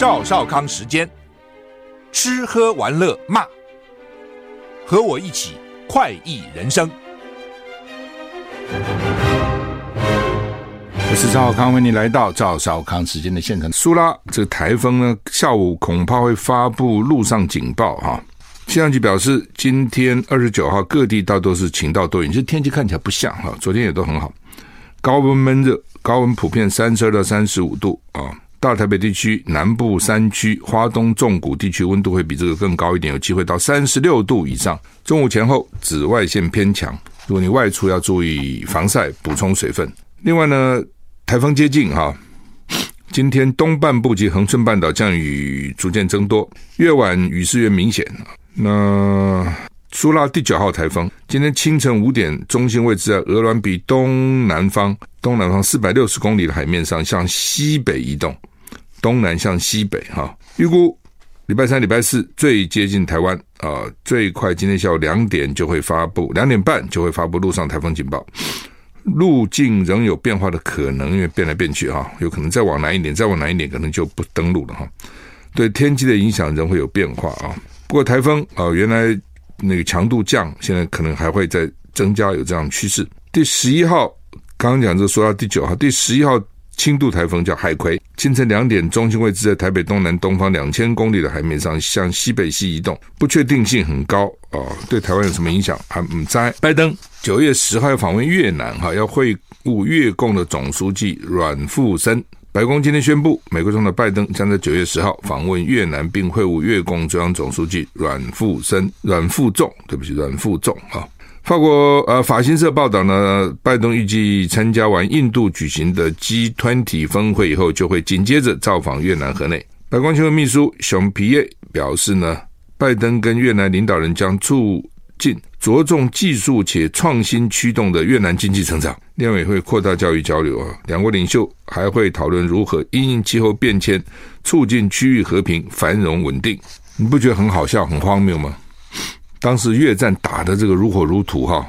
赵少康时间，吃喝玩乐骂，和我一起快意人生。我是赵少康，欢迎你来到赵少康时间的现场。苏拉这个台风呢，下午恐怕会发布陆上警报哈。气象局表示，今天二十九号各地大多是晴到多云，其实天气看起来不像哈，昨天也都很好。高温闷热，高温普遍三十二到三十五度啊。大台北地区、南部山区、花东纵谷地区温度会比这个更高一点，有机会到三十六度以上。中午前后紫外线偏强，如果你外出要注意防晒，补充水分。另外呢，台风接近哈。今天东半部及恒春半岛降雨逐渐增多，越晚雨势越明显。那苏拉第九号台风今天清晨五点，中心位置在鹅銮比东南方东南方四百六十公里的海面上，向西北移动，东南向西北哈。预估礼拜三、礼拜四最接近台湾啊，最快今天下午两点就会发布，两点半就会发布陆上台风警报。路径仍有变化的可能，因为变来变去哈，有可能再往南一点，再往南一点，可能就不登陆了哈。对天气的影响仍会有变化啊。不过台风啊，原来那个强度降，现在可能还会再增加，有这样趋势。第十一号刚刚讲这说到第九号，第十一号轻度台风叫海葵，清晨两点，中心位置在台北东南东方两千公里的海面上，向西北西移动，不确定性很高啊。对台湾有什么影响？还唔知。拜登。九月十号要访问越南，哈，要会晤越共的总书记阮富森。白宫今天宣布，美国总统拜登将在九月十号访问越南，并会晤越共中央总书记阮富森、阮富仲。对不起，阮富仲。哈，法国呃法新社报道呢，拜登预计参加完印度举行的 G20 峰会以后，就会紧接着造访越南河内。白宫新闻秘书熊皮耶表示呢，拜登跟越南领导人将促进着重技术且创新驱动的越南经济成长，另外也会扩大教育交流啊。两国领袖还会讨论如何因应气候变迁，促进区域和平繁荣稳定。你不觉得很好笑、很荒谬吗？当时越战打得这个如火如荼哈，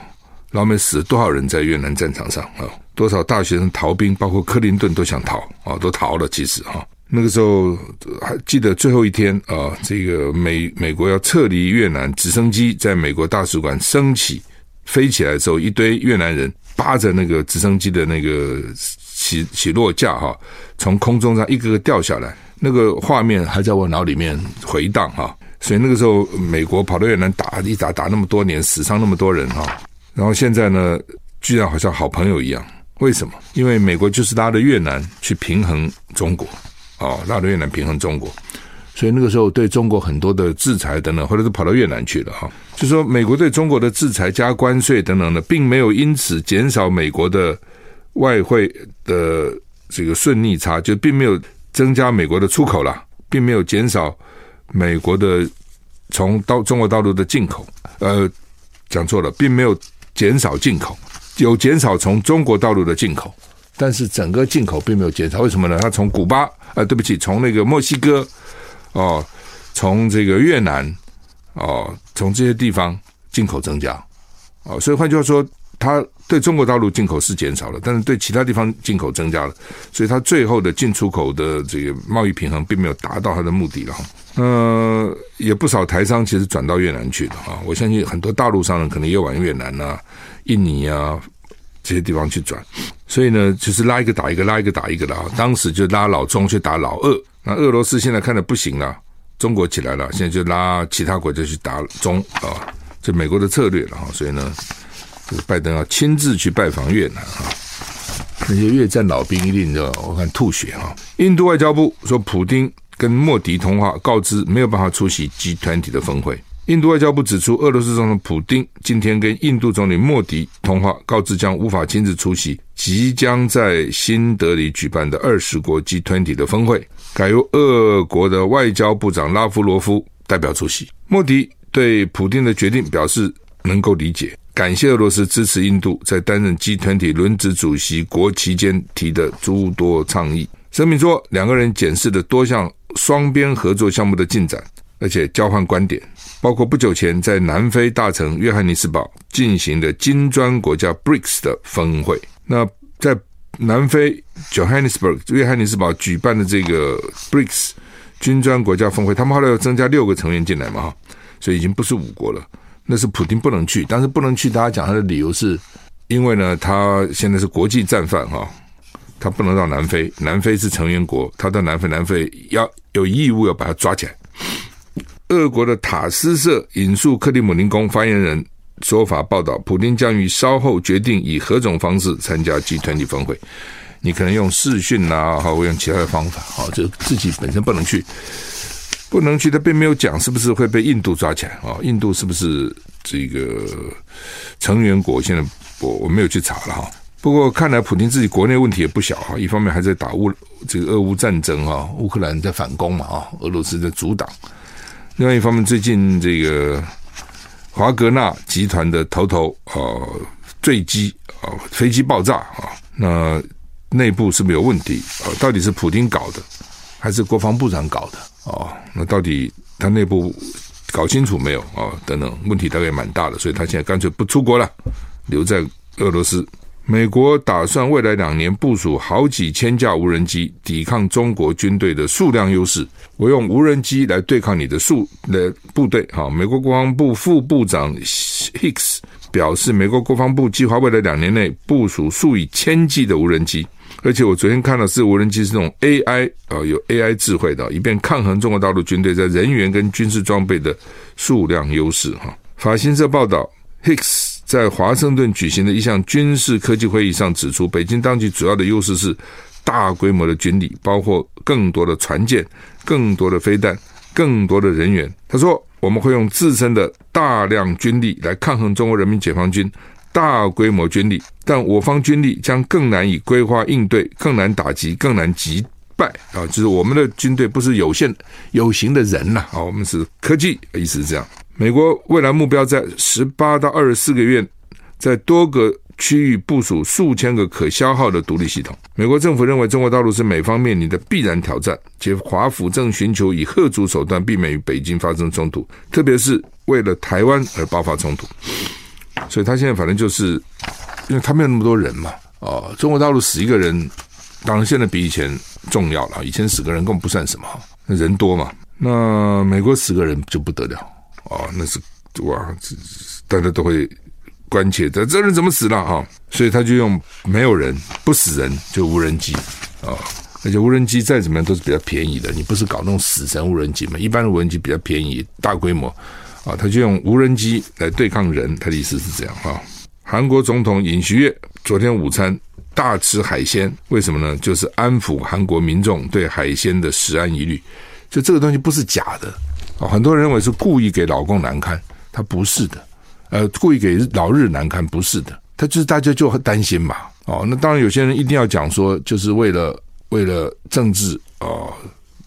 老美死了多少人在越南战场上啊？多少大学生逃兵，包括克林顿都想逃啊，都逃了。其实哈。那个时候还记得最后一天啊，这个美美国要撤离越南，直升机在美国大使馆升起飞起来的时候，一堆越南人扒着那个直升机的那个起起落架哈，从空中上一个个掉下来，那个画面还在我脑里面回荡哈。所以那个时候美国跑到越南打一打打那么多年，死伤那么多人哈，然后现在呢，居然好像好朋友一样，为什么？因为美国就是拉着越南去平衡中国。哦，拉着越南平衡中国，所以那个时候对中国很多的制裁等等，后来都跑到越南去了哈。就说美国对中国的制裁加关税等等的，并没有因此减少美国的外汇的这个顺逆差，就并没有增加美国的出口啦，并没有减少美国的从到中国大陆的进口。呃，讲错了，并没有减少进口，有减少从中国大陆的进口。但是整个进口并没有减少，为什么呢？它从古巴，啊，对不起，从那个墨西哥，哦，从这个越南，哦，从这些地方进口增加，哦，所以换句话说，它对中国大陆进口是减少了，但是对其他地方进口增加了，所以它最后的进出口的这个贸易平衡并没有达到它的目的了哈。呃，也不少台商其实转到越南去的啊，我相信很多大陆商人可能也往越南啊、印尼啊。这些地方去转，所以呢，就是拉一个打一个，拉一个打一个的啊。当时就拉老中去打老俄，那俄罗斯现在看的不行了，中国起来了，现在就拉其他国家去打中啊，这美国的策略了哈。所以呢，这个拜登要亲自去拜访越南哈，那些越战老兵一定就我看吐血哈。印度外交部说，普丁跟莫迪通话，告知没有办法出席集团体的峰会。印度外交部指出，俄罗斯总统普丁今天跟印度总理莫迪通话，告知将无法亲自出席即将在新德里举办的二十国集团体的峰会，改由俄国的外交部长拉夫罗夫代表出席。莫迪对普丁的决定表示能够理解，感谢俄罗斯支持印度在担任集团体轮值主席国期间提的诸多倡议。声明说，两个人检视了多项双边合作项目的进展，而且交换观点。包括不久前在南非大城约翰尼斯堡进行的金砖国家 BRICS 的峰会，那在南非 Johannesburg 约翰尼斯堡举办的这个 BRICS 金砖国家峰会，他们后来又增加六个成员进来嘛，哈，所以已经不是五国了。那是普丁不能去，但是不能去，大家讲他的理由是，因为呢，他现在是国际战犯哈，他不能到南非，南非是成员国，他到南非，南非要有义务要把他抓起来。俄国的塔斯社引述克里姆林宫发言人说法报道，普丁将于稍后决定以何种方式参加 G 团体峰会。你可能用视讯啊，或用其他的方法，好，就自己本身不能去，不能去，他并没有讲是不是会被印度抓起来啊？印度是不是这个成员国？现在我我没有去查了哈。不过看来普京自己国内问题也不小哈，一方面还在打乌这个俄乌战争啊，乌克兰在反攻嘛啊，俄罗斯在阻挡。另外一方面，最近这个华格纳集团的头头啊坠机啊，飞机爆炸啊，那。内部是不是有问题啊？到底是普丁搞的，还是国防部长搞的啊？那到底他内部搞清楚没有啊？等等，问题大概蛮大的，所以他现在干脆不出国了，留在俄罗斯。美国打算未来两年部署好几千架无人机，抵抗中国军队的数量优势。我用无人机来对抗你的数的部队。哈，美国国防部副部长 Hicks 表示，美国国防部计划未来两年内部署数以千计的无人机。而且我昨天看到是无人机是那种 AI 啊，有 AI 智慧的，以便抗衡中国大陆军队在人员跟军事装备的数量优势。哈，法新社报道，Hicks 在华盛顿举行的一项军事科技会议上指出，北京当局主要的优势是大规模的军力，包括更多的船舰、更多的飞弹、更多的人员。他说，我们会用自身的大量军力来抗衡中国人民解放军。大规模军力，但我方军力将更难以规划应对，更难打击，更难击败啊！就是我们的军队不是有限有形的人呐啊，我们是科技，意思是这样。美国未来目标在十八到二十四个月，在多个区域部署数千个可消耗的独立系统。美国政府认为中国大陆是美方面临的必然挑战，且华府正寻求以吓阻手段避免与北京发生冲突，特别是为了台湾而爆发冲突。所以他现在反正就是，因为他没有那么多人嘛，哦，中国大陆死一个人，当然现在比以前重要了。以前死个人根本不算什么，人多嘛。那美国死个人就不得了，哦，那是哇，大家都会关切的，这人怎么死了啊？所以他就用没有人不死人就无人机啊，而且无人机再怎么样都是比较便宜的，你不是搞那种死神无人机嘛？一般的无人机比较便宜，大规模。啊，他就用无人机来对抗人，他的意思是这样哈。韩国总统尹锡悦昨天午餐大吃海鲜，为什么呢？就是安抚韩国民众对海鲜的食安疑虑。就这个东西不是假的啊，很多人认为是故意给老公难堪，他不是的。呃，故意给老日难堪，不是的。他就是大家就很担心嘛。哦，那当然有些人一定要讲说，就是为了为了政治啊，呃，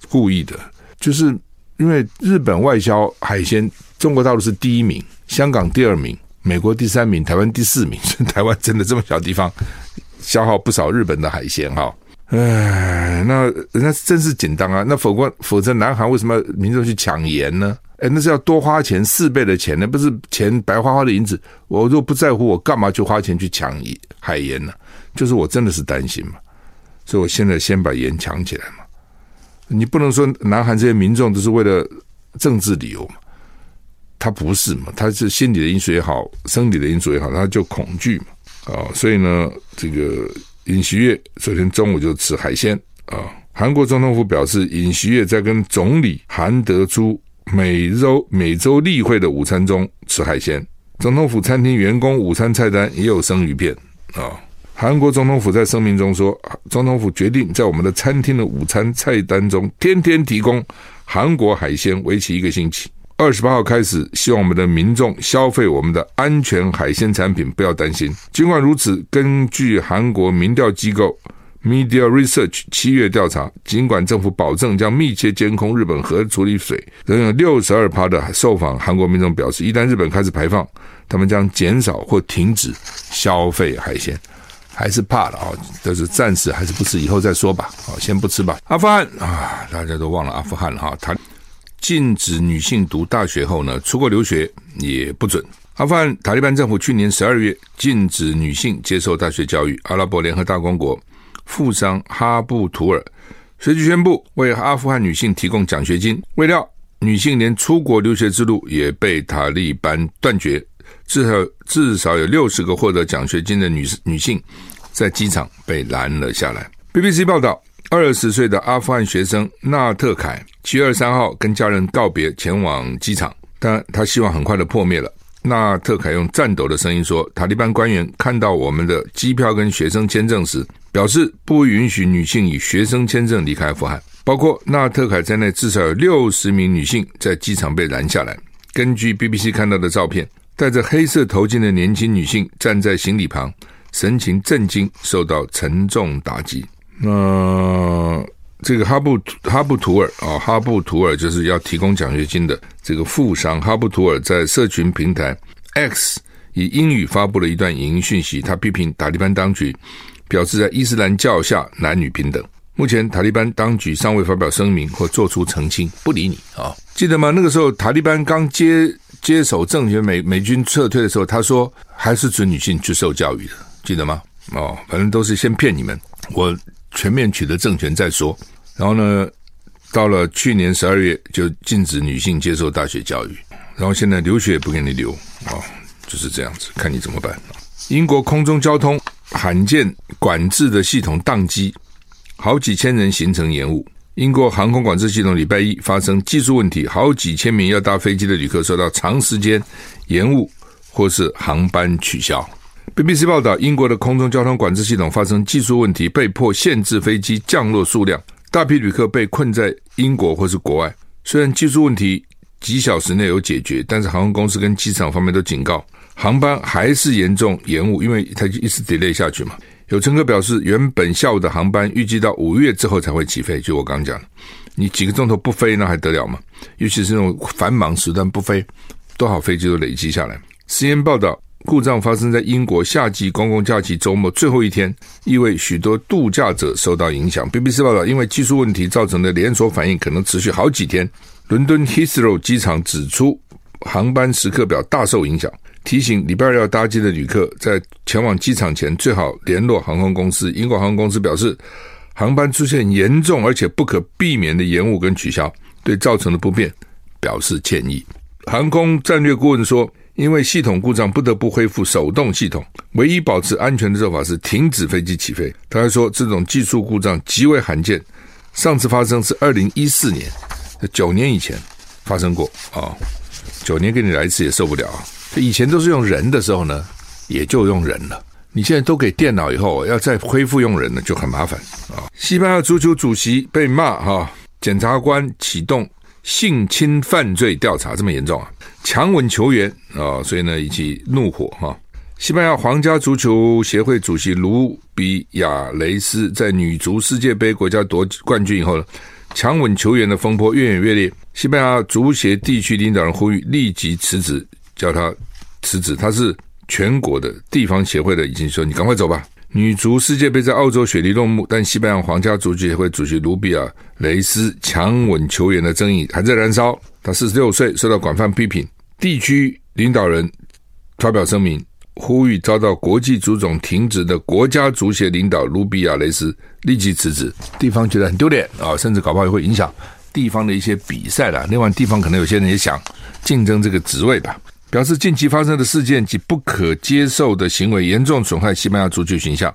故意的，就是因为日本外销海鲜。中国大陆是第一名，香港第二名，美国第三名，台湾第四名。台湾真的这么小地方，消耗不少日本的海鲜哈。哎，那人家真是紧张啊。那否则否则，南韩为什么民众去抢盐呢？哎，那是要多花钱四倍的钱，那不是钱白花花的银子。我如果不在乎，我干嘛去花钱去抢海盐呢？就是我真的是担心嘛，所以我现在先把盐抢起来嘛。你不能说南韩这些民众都是为了政治理由嘛。他不是嘛？他是心理的因素也好，生理的因素也好，他就恐惧嘛啊！所以呢，这个尹锡悦昨天中午就吃海鲜啊。韩国总统府表示，尹锡悦在跟总理韩德洙每周每周例会的午餐中吃海鲜。总统府餐厅员工午餐菜单也有生鱼片啊。韩国总统府在声明中说，总统府决定在我们的餐厅的午餐菜单中天天提供韩国海鲜，为期一个星期。二十八号开始，希望我们的民众消费我们的安全海鲜产品，不要担心。尽管如此，根据韩国民调机构 Media Research 七月调查，尽管政府保证将密切监控日本核处理水，仍有六十二趴的受访韩国民众表示，一旦日本开始排放，他们将减少或停止消费海鲜。还是怕了啊，但是暂时还是不吃，以后再说吧。好，先不吃吧。阿富汗啊，大家都忘了阿富汗了哈，他。禁止女性读大学后呢，出国留学也不准。阿富汗塔利班政府去年十二月禁止女性接受大学教育。阿拉伯联合大公国富商哈布图尔随即宣布为阿富汗女性提供奖学金。未料，女性连出国留学之路也被塔利班断绝，至少至少有六十个获得奖学金的女女性在机场被拦了下来。BBC 报道，二十岁的阿富汗学生纳特凯七月二十三号跟家人告别，前往机场，但他希望很快的破灭了。纳特凯用颤抖的声音说：“塔利班官员看到我们的机票跟学生签证时，表示不允许女性以学生签证离开阿富汗。包括纳特凯在内，至少有六十名女性在机场被拦下来。根据 BBC 看到的照片，戴着黑色头巾的年轻女性站在行李旁，神情震惊，受到沉重打击。那这个哈布哈布图尔啊，哈布图尔就是要提供奖学金的。”这个富商哈布图尔在社群平台 X 以英语发布了一段影音讯息，他批评塔利班当局表示在伊斯兰教下男女平等。目前塔利班当局尚未发表声明或做出澄清，不理你啊、记得吗？那个时候塔利班刚接接手政权，美美军撤退的时候，他说还是准女性去受教育的，记得吗？哦，反正都是先骗你们，我全面取得政权再说。然后呢？到了去年十二月，就禁止女性接受大学教育，然后现在留学也不给你留啊，就是这样子，看你怎么办。英国空中交通罕见管制的系统宕机，好几千人行程延误。英国航空管制系统礼拜一发生技术问题，好几千名要搭飞机的旅客受到长时间延误或是航班取消。BBC 报道，英国的空中交通管制系统发生技术问题，被迫限制飞机降落数量。大批旅客被困在英国或是国外，虽然技术问题几小时内有解决，但是航空公司跟机场方面都警告，航班还是严重延误，因为它就一直 delay 下去嘛。有乘客表示，原本下午的航班预计到五月之后才会起飞，就我刚讲，你几个钟头不飞那还得了吗？尤其是那种繁忙时段不飞，多少飞机都累积下来。CNN 报道。故障发生在英国夏季公共假期周末最后一天，意味许多度假者受到影响。BBC 报道，因为技术问题造成的连锁反应可能持续好几天。伦敦 Heathrow 机场指出，航班时刻表大受影响，提醒礼拜二要搭机的旅客在前往机场前最好联络航空公司。英国航空公司表示，航班出现严重而且不可避免的延误跟取消，对造成的不便表示歉意。航空战略顾问说。因为系统故障，不得不恢复手动系统。唯一保持安全的做法是停止飞机起飞。他还说，这种技术故障极为罕见，上次发生是二零一四年，九年以前发生过啊、九年给你来一次也受不了啊。以前都是用人的时候呢，也就用人了。你现在都给电脑以后，要再恢复用人呢，就很麻烦啊、西班牙足球主席被骂哈，检察官启动性侵犯罪调查，这么严重啊？强吻球员啊，所以呢，引起怒火哈。西班牙皇家足球协会主席卢比亚雷斯在女足世界杯国家夺冠军以后呢，强吻球员的风波越演越烈。西班牙足协地区领导人呼吁立即辞职，叫他辞职。他是全国的地方协会的，已经说你赶快走吧。女足世界杯在澳洲雪梨落幕，但西班牙皇家足球协会主席卢比亚雷斯强吻球员的争议还在燃烧。他四十六岁，受到广泛批评。地区领导人发表声明，呼吁遭到国际足总停职的国家足协领导卢比亚雷斯立即辞职。地方觉得很丢脸啊，甚至搞不好也会影响地方的一些比赛了。另外，地方可能有些人也想竞争这个职位吧。表示近期发生的事件及不可接受的行为，严重损害西班牙足球形象。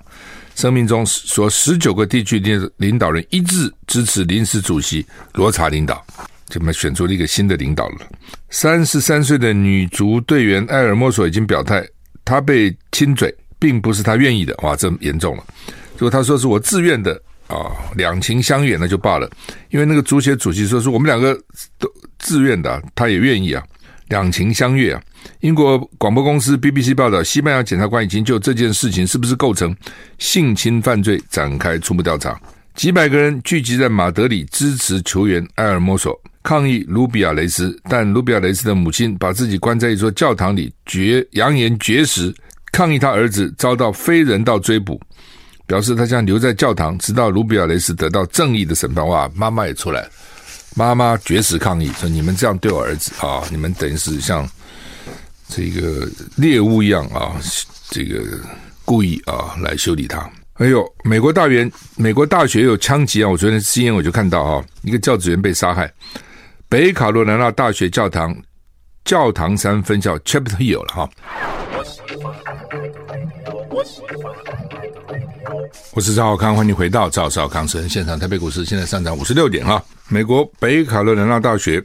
声明中说，十九个地区领领导人一致支持临时主席罗查领导。这么选出了一个新的领导了。三十三岁的女足队员埃尔莫索已经表态，她被亲嘴并不是她愿意的。哇，这严重了！如果她说是我自愿的啊，两情相悦那就罢了。因为那个足协主席说是我们两个都自愿的，他也愿意啊，两情相悦啊。英国广播公司 BBC 报道，西班牙检察官已经就这件事情是不是构成性侵犯罪展开初步调查。几百个人聚集在马德里支持球员埃尔莫索。抗议卢比亚雷斯，但卢比亚雷斯的母亲把自己关在一座教堂里绝，扬言绝食，抗议他儿子遭到非人道追捕，表示他将留在教堂，直到卢比亚雷斯得到正义的审判。哇，妈妈也出来了，妈妈绝食抗议说：“你们这样对我儿子啊，你们等于是像这个猎物一样啊，这个故意啊来修理他。”哎呦，美国大员，美国大学有枪击啊！我昨天 CNN 我就看到哈，一个教职员被杀害。北卡罗来纳大学教堂教堂山分校 Chapel Hill 了哈。我是赵少康，欢迎回到赵少康私人现场。台北股市现在上涨五十六点哈。美国北卡罗来纳大学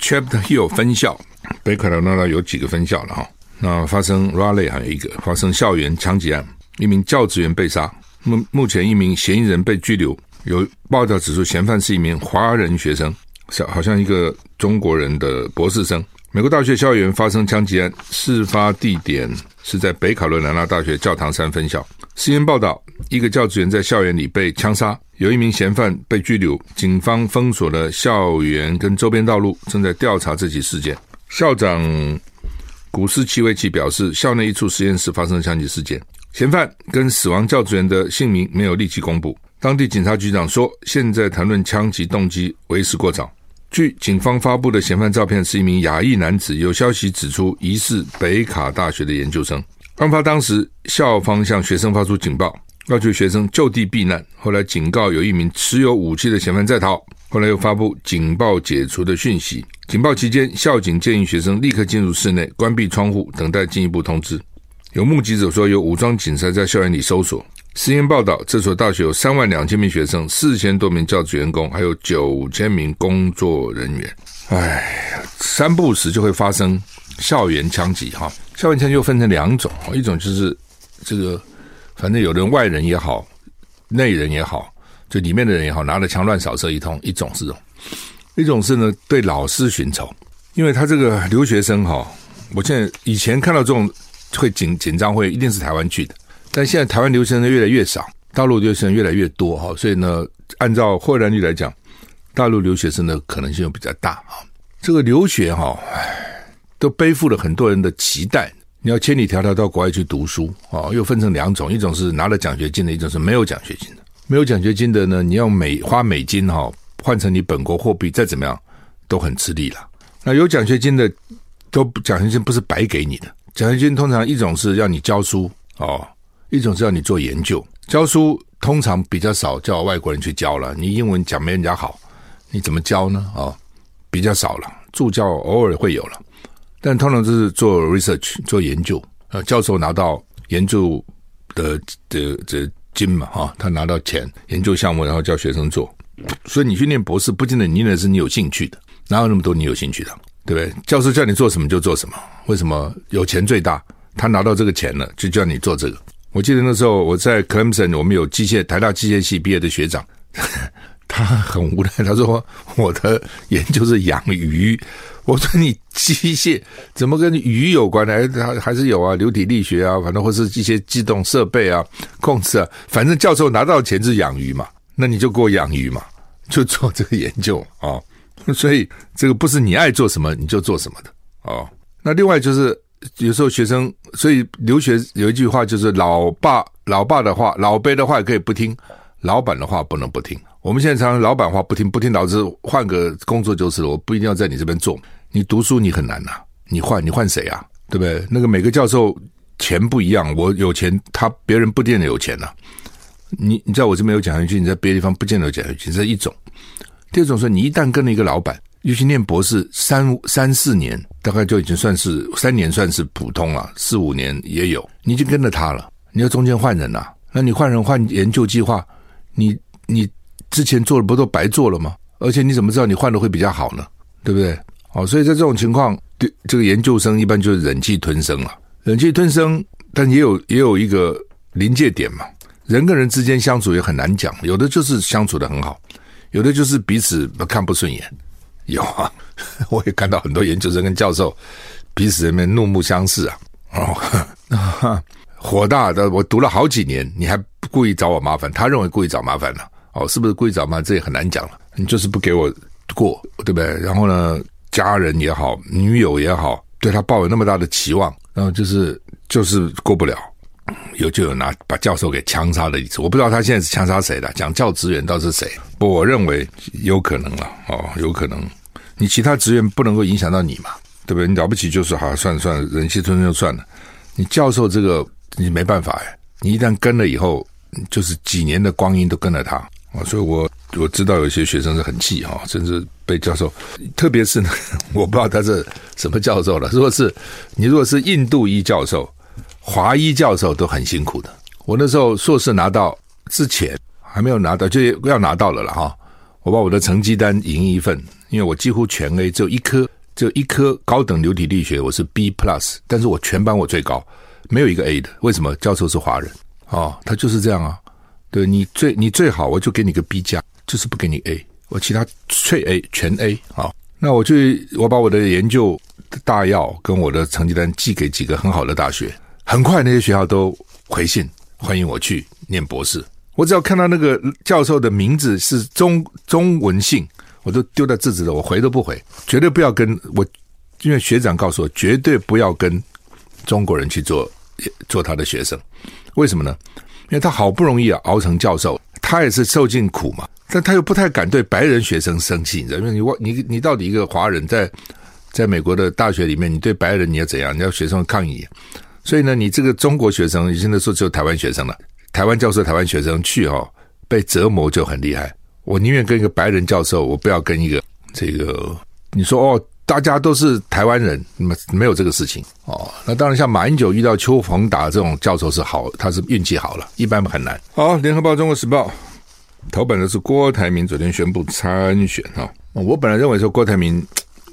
Chapel Hill 分校，北卡罗来纳有几个分校了哈？那发生 r a l e y 还有一个发生校园枪击案，一名教职员被杀。目目前一名嫌疑人被拘留，有报道指出嫌犯是一名华人学生，像好像一个中国人的博士生。美国大学校园发生枪击案，事发地点是在北卡罗来纳大学教堂山分校。新闻报道，一个教职员在校园里被枪杀，有一名嫌犯被拘留，警方封锁了校园跟周边道路，正在调查这起事件。校长古斯奇维奇表示，校内一处实验室发生枪击事件。嫌犯跟死亡教职员的姓名没有立即公布。当地警察局长说：“现在谈论枪击动机为时过早。”据警方发布的嫌犯照片是一名亚裔男子，有消息指出疑似北卡大学的研究生。案发当时，校方向学生发出警报，要求学生就地避难。后来警告有一名持有武器的嫌犯在逃。后来又发布警报解除的讯息。警报期间，校警建议学生立刻进入室内，关闭窗户，等待进一步通知。有目击者说，有武装警察在校园里搜索。CNN 报道，这所大学有三万两千名学生，四千多名教职员工，还有九千名工作人员。哎，三不时就会发生校园枪击哈。校园枪击又分成两种，一种就是这个，反正有人外人也好，内人也好，就里面的人也好，拿着枪乱扫射一通。一种是这种，一种是呢对老师寻仇，因为他这个留学生哈，我现在以前看到这种。会紧紧张会一定是台湾去的，但现在台湾留学生越来越少，大陆留学生越来越多哈，所以呢，按照获 ran 率来讲，大陆留学生的可能性又比较大啊。这个留学哈，唉，都背负了很多人的期待。你要千里迢迢到国外去读书啊，又分成两种，一种是拿了奖学金的，一种是没有奖学金的。没有奖学金的呢，你要美花美金哈，换成你本国货币，再怎么样都很吃力了。那有奖学金的，都奖学金不是白给你的。奖学金通常一种是要你教书哦，一种是要你做研究。教书通常比较少叫外国人去教了，你英文讲没人家好，你怎么教呢？哦，比较少了，助教偶尔会有了，但通常就是做 research 做研究。呃，教授拿到研究的的的金嘛，哈，他拿到钱研究项目，然后叫学生做。所以你去念博士，不见得你念的是你有兴趣的，哪有那么多你有兴趣的？对不对？教授叫你做什么就做什么。为什么有钱最大？他拿到这个钱了，就叫你做这个。我记得那时候我在 Clemson，我们有机械台大机械系毕业的学长，他很无奈，他说我的研究是养鱼。我说你机械怎么跟鱼有关呢？还还是有啊，流体力学啊，反正或是一些机动设备啊、控制啊，反正教授拿到钱是养鱼嘛，那你就给我养鱼嘛，就做这个研究啊。所以这个不是你爱做什么你就做什么的哦。那另外就是有时候学生，所以留学有一句话就是老爸老爸的话，老辈的话也可以不听，老板的话不能不听。我们现在常常老板话不听，不听导致换个工作就是了。我不一定要在你这边做。你读书你很难呐、你换你换谁啊？对不对？那个每个教授钱不一样，我有钱，他别人不见得有钱呐、你你在我这边有奖学金，你在别的地方不见得有奖学金，这是一种。第二种是，你一旦跟了一个老板，尤其念博士三三四年，大概就已经算是三年算是普通了，四五年也有，你就跟着他了。你要中间换人呐，那你换人换研究计划，你你之前做的不都白做了吗？而且你怎么知道你换的会比较好呢？对不对？哦，所以在这种情况，对这个研究生一般就是忍气吞声了，忍气吞声，但也有也有一个临界点嘛。人跟人之间相处也很难讲，有的就是相处得很好。有的就是彼此看不顺眼，有啊，我也看到很多研究生跟教授彼此人面怒目相视啊，哦，火大的。我读了好几年，你还不故意找我麻烦？他认为故意找麻烦了，哦，是不是故意找麻烦？这也很难讲了。你就是不给我过，对不对？然后呢，家人也好，女友也好，对他抱有那么大的期望，然后就是就是过不了。有就有拿把教授给枪杀的意思，我不知道他现在是枪杀谁了。讲教职员倒是谁？不，我认为有可能了哦，有可能。你其他职员不能够影响到你嘛，对不对？你了不起就是好，算了算了，忍气吞声就算了。你教授这个你没办法哎，你一旦跟了以后，就是几年的光阴都跟了他啊，所以我我知道有些学生是很气哈，甚至被教授，特别是呢，我不知道他是什么教授了。如果是你，如果是印度裔教授、华裔教授都很辛苦的。我那时候硕士拿到之前还没有拿到，就要拿到了了哈。我把我的成绩单影印一份，因为我几乎全 A，只有一科，只有一科高等流体力学，我是 B plus，但是我全班我最高，没有一个 A 的。为什么？教授是华人哦，他就是这样啊。对你最你最好，我就给你个 B 加，就是不给你 A，我其他脆 A 全 A 啊。那我就我把我的研究大要跟我的成绩单寄给几个很好的大学，很快那些学校都回信欢迎我去念博士。我只要看到那个教授的名字是中中文姓，我都丢在字纸的，我回都不回，绝对不要跟我，因为学长告诉我，绝对不要跟中国人去做做他的学生。为什么呢？因为他好不容易啊熬成教授，他也是受尽苦嘛，但他又不太敢对白人学生生气，你知道吗？因为你你你到底一个华人在在美国的大学里面，你对白人你要怎样？你要学生抗议，所以呢，你这个中国学生，你现在说只有台湾学生了。台湾教授、台湾学生去哦，被折磨就很厉害。我宁愿跟一个白人教授，我不要跟一个这个。你说哦，大家都是台湾人，那么没有这个事情哦。那当然，像马英九遇到邱宏达这种教授是好，他是运气好了，一般很难。好，《联合报》《中国时报》头版的是郭台铭昨天宣布参选哈。我本来认为说郭台铭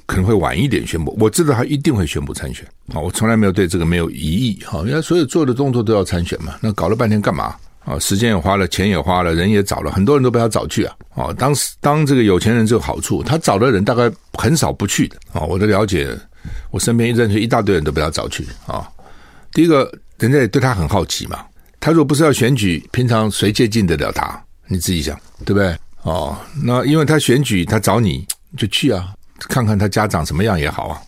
可能会晚一点宣布，我知道他一定会宣布参选啊！我从来没有对这个没有疑义哈，因为所有做的动作都要参选嘛。那搞了半天干嘛啊？时间也花了，钱也花了，人也找了，很多人都被他找去啊！哦，当时当这个有钱人这个好处，他找的人大概很少不去的啊！我的了解，我身边一认识一大堆人都被他找去啊。第一个，人家也对他很好奇嘛。他如果不是要选举，平常谁接近得了他？你自己想，对不对？哦，那因为他选举，他找你就去啊。看看他家长什么样也好啊，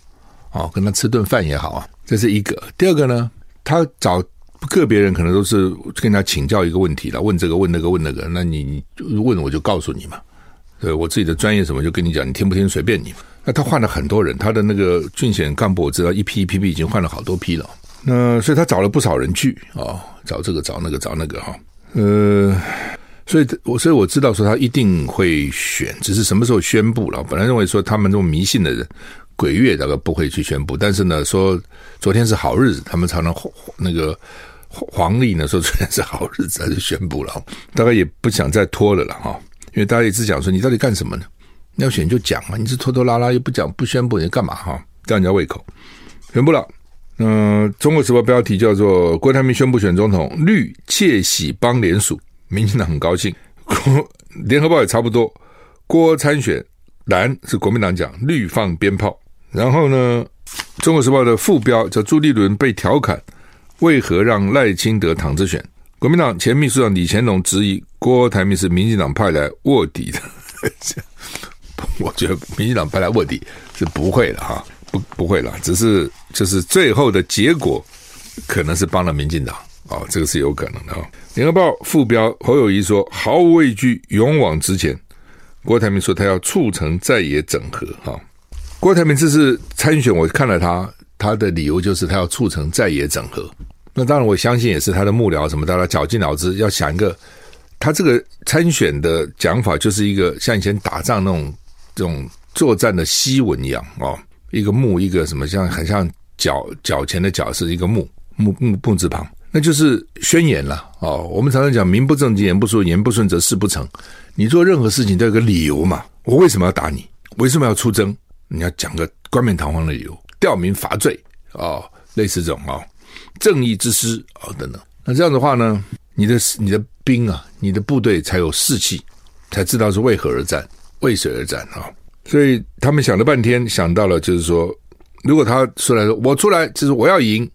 哦，跟他吃顿饭也好啊，这是一个。第二个呢，他找个别人可能都是跟他请教一个问题了，问这个问那个问那个，那你问我就告诉你嘛。对，我自己的专业什么就跟你讲，你听不听随便你。那他换了很多人，他的那个竞选干部我知道一批一批批已经换了好多批了。那所以他找了不少人去啊，哦，找这个找那个找那个哈，呃。所以，我所以我知道说他一定会选，只是什么时候宣布了。本来认为说他们这种迷信的人，鬼月大概不会去宣布。但是呢，说昨天是好日子，他们常常那个黄历呢说昨天是好日子，他就宣布了。大概也不想再拖了了哈，因为大家一直讲说你到底干什么呢？要选就讲嘛，你是拖拖拉拉又不讲不宣布，你干嘛哈？吊人家胃口。宣布了。嗯，《中国时报》标题叫做郭台铭宣布选总统，绿窃喜邦联署。民进党很高兴，国联合报也差不多。郭参选，蓝是国民党讲，绿放鞭炮。然后呢，《中国时报》的副标叫朱立伦被调侃，为何让赖清德躺着选？国民党前秘书长李乾龙质疑郭台铭是民进党派来卧底的。我觉得民进党派来卧底是不会的哈，不不会了，只是就是最后的结果可能是帮了民进党。啊、哦，这个是有可能的啊！联合报副标侯友谊说毫无畏惧，勇往直前。郭台铭说他要促成在野整合。哈、哦，郭台铭这次参选，我看了他他的理由就是他要促成在野整合。那当然，我相信也是他的幕僚什么，大家绞尽脑汁要想一个，他这个参选的讲法就是一个像以前打仗那种这种作战的檄文一样哦，一个木一个什么像很像脚脚前的脚是一个木木木木字旁。那就是宣言了哦。我们常常讲“名不正经，言不顺，言不顺则事不成”。你做任何事情都有个理由嘛。我为什么要打你？为什么要出征？你要讲个冠冕堂皇的理由，吊民伐罪、哦，类似这种、哦，正义之师、哦、等等。那这样的话呢，你的你的兵啊，你的部队才有士气，才知道是为何而战，为谁而战啊、哦。所以他们想了半天，想到了就是说，如果他出来说我出来就是我要赢，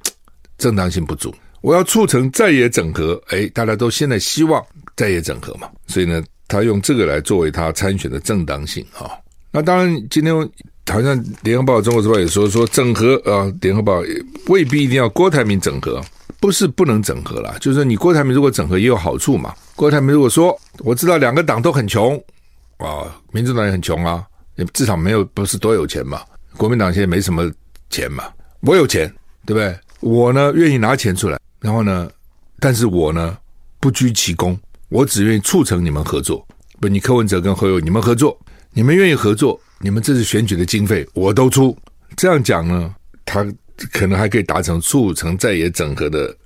正当性不足。我要促成在野整合，哎，大家都现在希望在野整合嘛，所以呢，他用这个来作为他参选的正当性啊。那当然，今天好像联合报、中国时报也说说整合啊，联合报未必一定要郭台铭整合，不是不能整合啦，就是你郭台铭如果整合也有好处嘛。郭台铭如果说我知道两个党都很穷啊，民主党也很穷啊，也至少没有不是多有钱嘛，国民党现在没什么钱嘛，我有钱，对不对？我呢愿意拿钱出来。然后呢，但是我呢，不居其功，我只愿意促成你们合作。不，你柯文哲跟侯友你们合作，你们愿意合作，你们这次选举的经费我都出。这样讲呢，他可能还可以达成促成在野整合的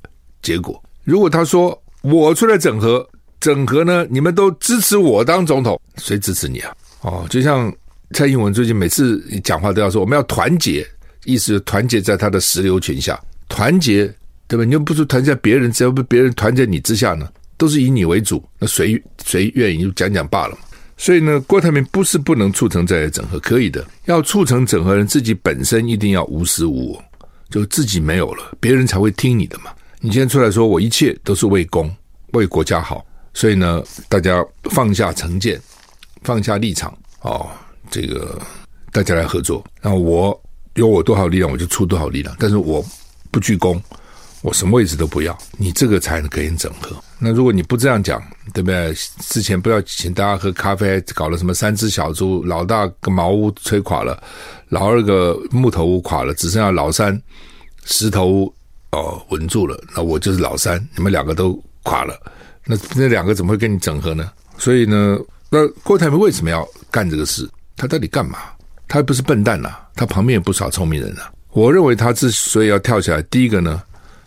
结果。如果他说我出来整合，整合呢，你们都支持我当总统，谁支持你啊？哦，就像蔡英文最近每次讲话都要说我们要团结，意思是团结在他的石榴裙下，团结对吧？你又不是团结在别人，只要不别人团结你之下呢，都是以你为主，那谁谁愿意就讲讲罢了。所以呢，郭台铭不是不能促成在野整合，可以的。要促成整合人自己本身一定要无私无我，就自己没有了，别人才会听你的嘛。你今天出来说我一切都是为公为国家好，所以呢，大家放下成见，放下立场哦，这个大家来合作。然后我有我多少力量，我就出多少力量，但是我不居功。我什么位置都不要，你这个才能可以整合。那如果你不这样讲，对不对？之前不要请大家喝咖啡，搞了什么三只小猪，老大个茅屋吹垮了，老二个木头屋垮了，只剩下老三石头屋哦稳住了。那我就是老三，你们两个都垮了，那那两个怎么会跟你整合呢？所以呢，那郭台铭为什么要干这个事？他到底干嘛？他又不是笨蛋呐、他旁边也不少聪明人啊。我认为他之所以要跳起来，第一个呢。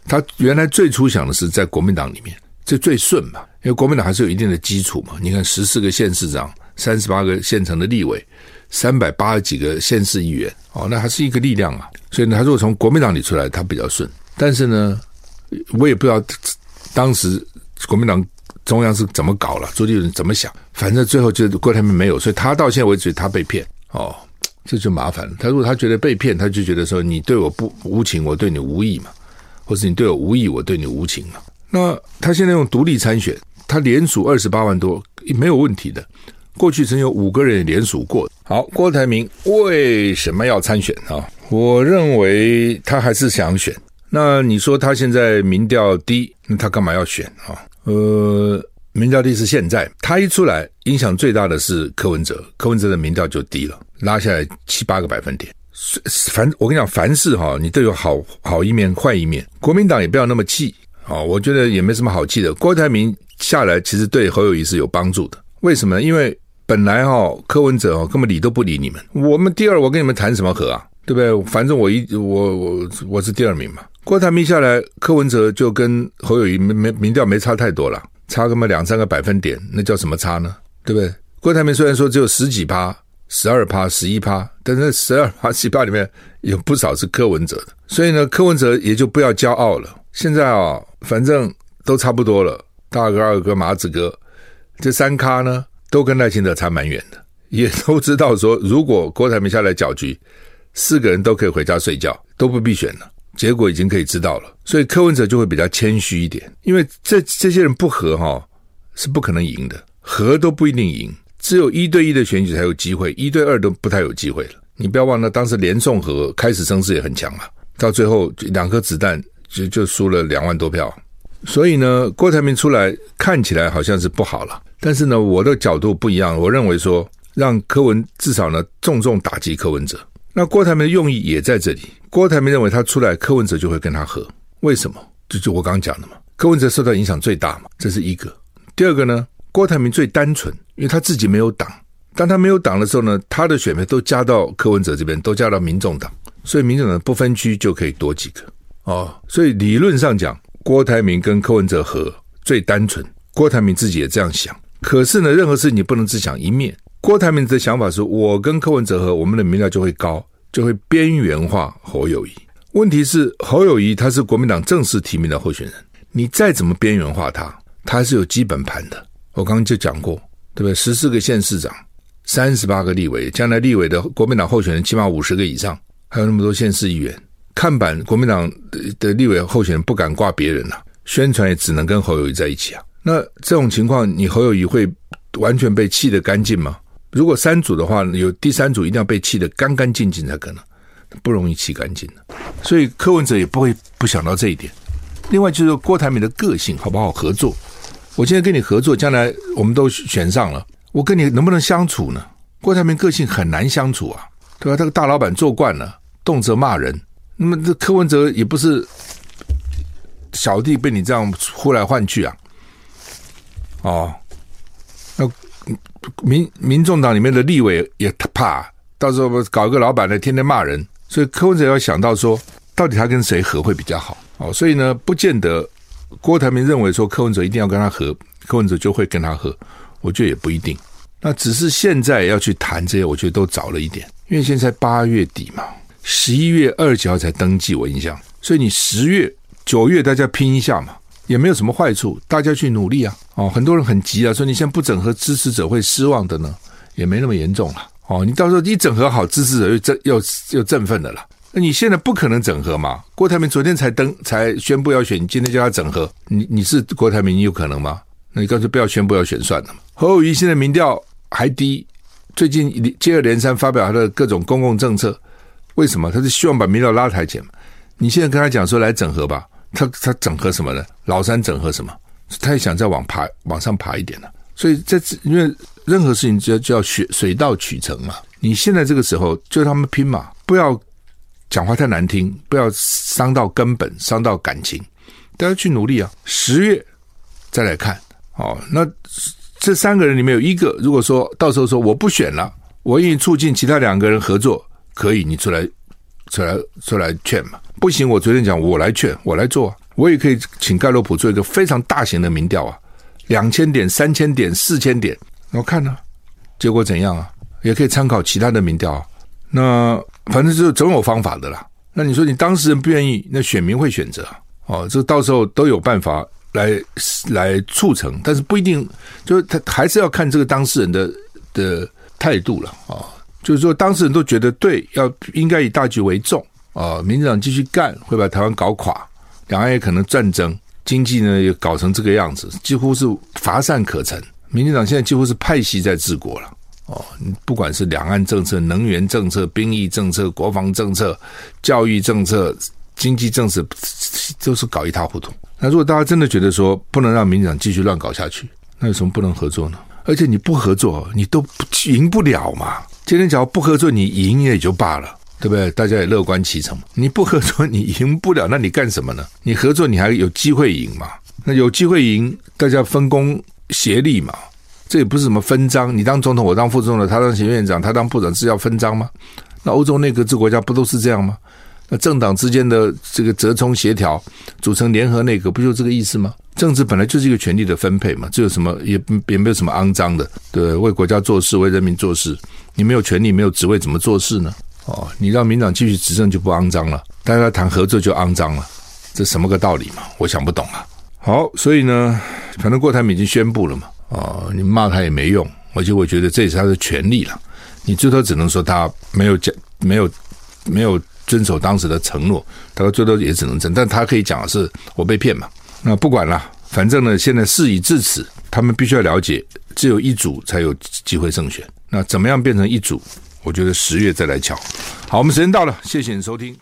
他原来最初想的是在国民党里面，这最顺嘛，因为国民党还是有一定的基础嘛。你看十四个县市长，三十八个县城的立委，三百八十几个县市议员，哦，那还是一个力量啊。所以呢，他如果从国民党里出来，他比较顺。但是呢，我也不知道当时国民党中央是怎么搞了，朱立伦怎么想，反正最后就是郭台铭没有，所以他到现在为止他被骗，哦，这就麻烦了。他如果他觉得被骗，他就觉得说你对我不无情，我对你无义嘛。或是你对我无义，我对你无情嘛？那他现在用独立参选，他连署二十八万多，没有问题的。过去曾有五个人连署过。好，郭台铭为什么要参选啊？我认为他还是想选。那你说他现在民调低，那他干嘛要选啊？呃，民调低是现在，他一出来，影响最大的是柯文哲，柯文哲的民调就低了，拉下来七八个百分点。凡我跟你讲，凡事哈，你都有好好一面、坏一面。国民党也不要那么气啊，我觉得也没什么好气的。郭台铭下来，其实对侯友谊是有帮助的。为什么？因为本来哈柯文哲哦根本理都不理你们。我们第二，我跟你们谈什么和啊？对不对？反正我一我我我是第二名嘛。郭台铭下来，柯文哲就跟侯友谊没没民调没差太多了，差个么两三个百分点，那叫什么差呢？对不对？郭台铭虽然说只有十几趴。十二趴、十一趴，但是十二趴、十一趴里面有不少是柯文哲的，所以呢，柯文哲也就不要骄傲了。现在啊、反正都差不多了，大哥、二哥、麻子哥这三咖呢，都跟赖清德差蛮远的，也都知道说，如果郭台铭下来搅局，四个人都可以回家睡觉，都不必选了，结果已经可以知道了。所以柯文哲就会比较谦虚一点，因为这这些人不和哈、哦，是不可能赢的，和都不一定赢。只有一对一的选举才有机会，一对二都不太有机会了。你不要忘了，当时连宋和开始声势也很强嘛，到最后两颗子弹就就输了两万多票。所以呢，郭台铭出来看起来好像是不好了，但是呢，我的角度不一样，我认为说让柯文至少呢重重打击柯文哲。那郭台铭的用意也在这里。郭台铭认为他出来，柯文哲就会跟他和。为什么？就就我刚刚讲的嘛，柯文哲受到影响最大嘛，这是一个。第二个呢？郭台铭最单纯，因为他自己没有党。当他没有党的时候呢，他的选票都加到柯文哲这边，都加到民众党，所以民众党不分区就可以多几个哦。所以理论上讲，郭台铭跟柯文哲合最单纯。郭台铭自己也这样想。可是呢，任何事你不能只想一面。郭台铭的想法是我跟柯文哲合，我们的民调就会高，就会边缘化侯友谊。问题是侯友谊他是国民党正式提名的候选人，你再怎么边缘化他，他是有基本盘的。我刚刚就讲过，对不对？十四个县市长，三十八个立委，将来立委的国民党候选人起码五十个以上，还有那么多县市议员，看板国民党的的立委候选人不敢挂别人呐、啊，宣传也只能跟侯友谊在一起啊。那这种情况，你侯友谊会完全被气得干净吗？如果三组的话，有第三组一定要被气得干干净净才可能，不容易气干净的。所以柯文哲也不会不想到这一点。另外就是郭台铭的个性好不好合作？我现在跟你合作，将来我们都选上了，我跟你能不能相处呢？郭台铭个性很难相处啊，对吧？这个大老板做惯了，动辄骂人。那么这柯文哲也不是小弟被你这样呼来唤去啊，哦，那民民众党里面的立委也怕，到时候搞一个老板来天天骂人，所以柯文哲要想到说，到底他跟谁合会比较好？哦，所以呢，不见得郭台铭认为说柯文哲一定要跟他合，柯文哲就会跟他合，我觉得也不一定。那只是现在要去谈这些，我觉得都早了一点，因为现在八月底嘛，十一月二十几号才登记，我印象，所以你十月、九月大家拼一下嘛，也没有什么坏处，大家去努力啊。哦，很多人很急啊，说你现在不整合，支持者会失望的呢，也没那么严重了。哦，你到时候一整合好，支持者又振又又振奋的了。那你现在不可能整合嘛？郭台铭昨天才登才宣布要选，你今天叫他整合，你你是郭台铭，你有可能吗？那你干脆不要宣布要选算了嘛。侯友宜现在民调还低，最近接二连三发表他的各种公共政策，为什么？他是希望把民调拉抬起来。你现在跟他讲说来整合吧，他他整合什么呢？老三整合什么？他也想再往爬往上爬一点呢。所以这因为任何事情就要就要水水到渠成嘛。你现在这个时候就他们拼嘛，不要讲话太难听，不要伤到根本，伤到感情，大家去努力啊。十月再来看哦，那。这三个人里面有一个，如果说到时候说我不选了，我愿意促进其他两个人合作，可以，你出来，出来，出来劝嘛？不行，我昨天讲我来劝，我来做，我也可以请盖洛普做一个非常大型的民调啊，两千点、三千点、四千点，我看呢，结果怎样啊？也可以参考其他的民调啊。那反正就总有方法的啦。那你说你当事人不愿意，那选民会选择哦，这到时候都有办法。来来促成，但是不一定，就是他还是要看这个当事人的的态度了啊。就是说，当事人都觉得对，要应该以大局为重啊。民进党继续干，会把台湾搞垮，两岸也可能战争，经济呢也搞成这个样子，几乎是乏善可陈。民进党现在几乎是派系在治国了哦。不管是两岸政策、能源政策、兵役政策、国防政策、教育政策、经济政策，都是搞一塌糊涂。那如果大家真的觉得说不能让民进党继续乱搞下去，那有什么不能合作呢？而且你不合作，你都赢不了嘛。今天假如不合作，你赢也就罢了，对不对？大家也乐观其成。你不合作，你赢不了，那你干什么呢？你合作，你还有机会赢嘛？那有机会赢，大家分工协力嘛。这也不是什么分赃，你当总统，我当副总统，他当行政院长，他当部长，是要分赃吗？那欧洲内阁制国家不都是这样吗？那政党之间的这个折冲协调，组成联合内阁，不就这个意思吗？政治本来就是一个权力的分配嘛，这有什么也也没有什么肮脏的，对，为国家做事，为人民做事，你没有权力，没有职位，怎么做事呢？哦，你让民党继续执政就不肮脏了，大家谈合作就肮脏了，这什么个道理嘛？我想不懂啊。好，所以呢，反正郭台铭已经宣布了嘛，哦，你骂他也没用，而且我觉得这也是他的权利了，你最多只能说他没有讲，没有，没有。遵守当时的承诺，他说最多也只能争，但他可以讲的是我被骗嘛。那不管了，反正呢，现在事已至此，他们必须要了解，只有一组才有机会胜选。那怎么样变成一组？我觉得十月再来瞧。好，我们时间到了，谢谢你收听。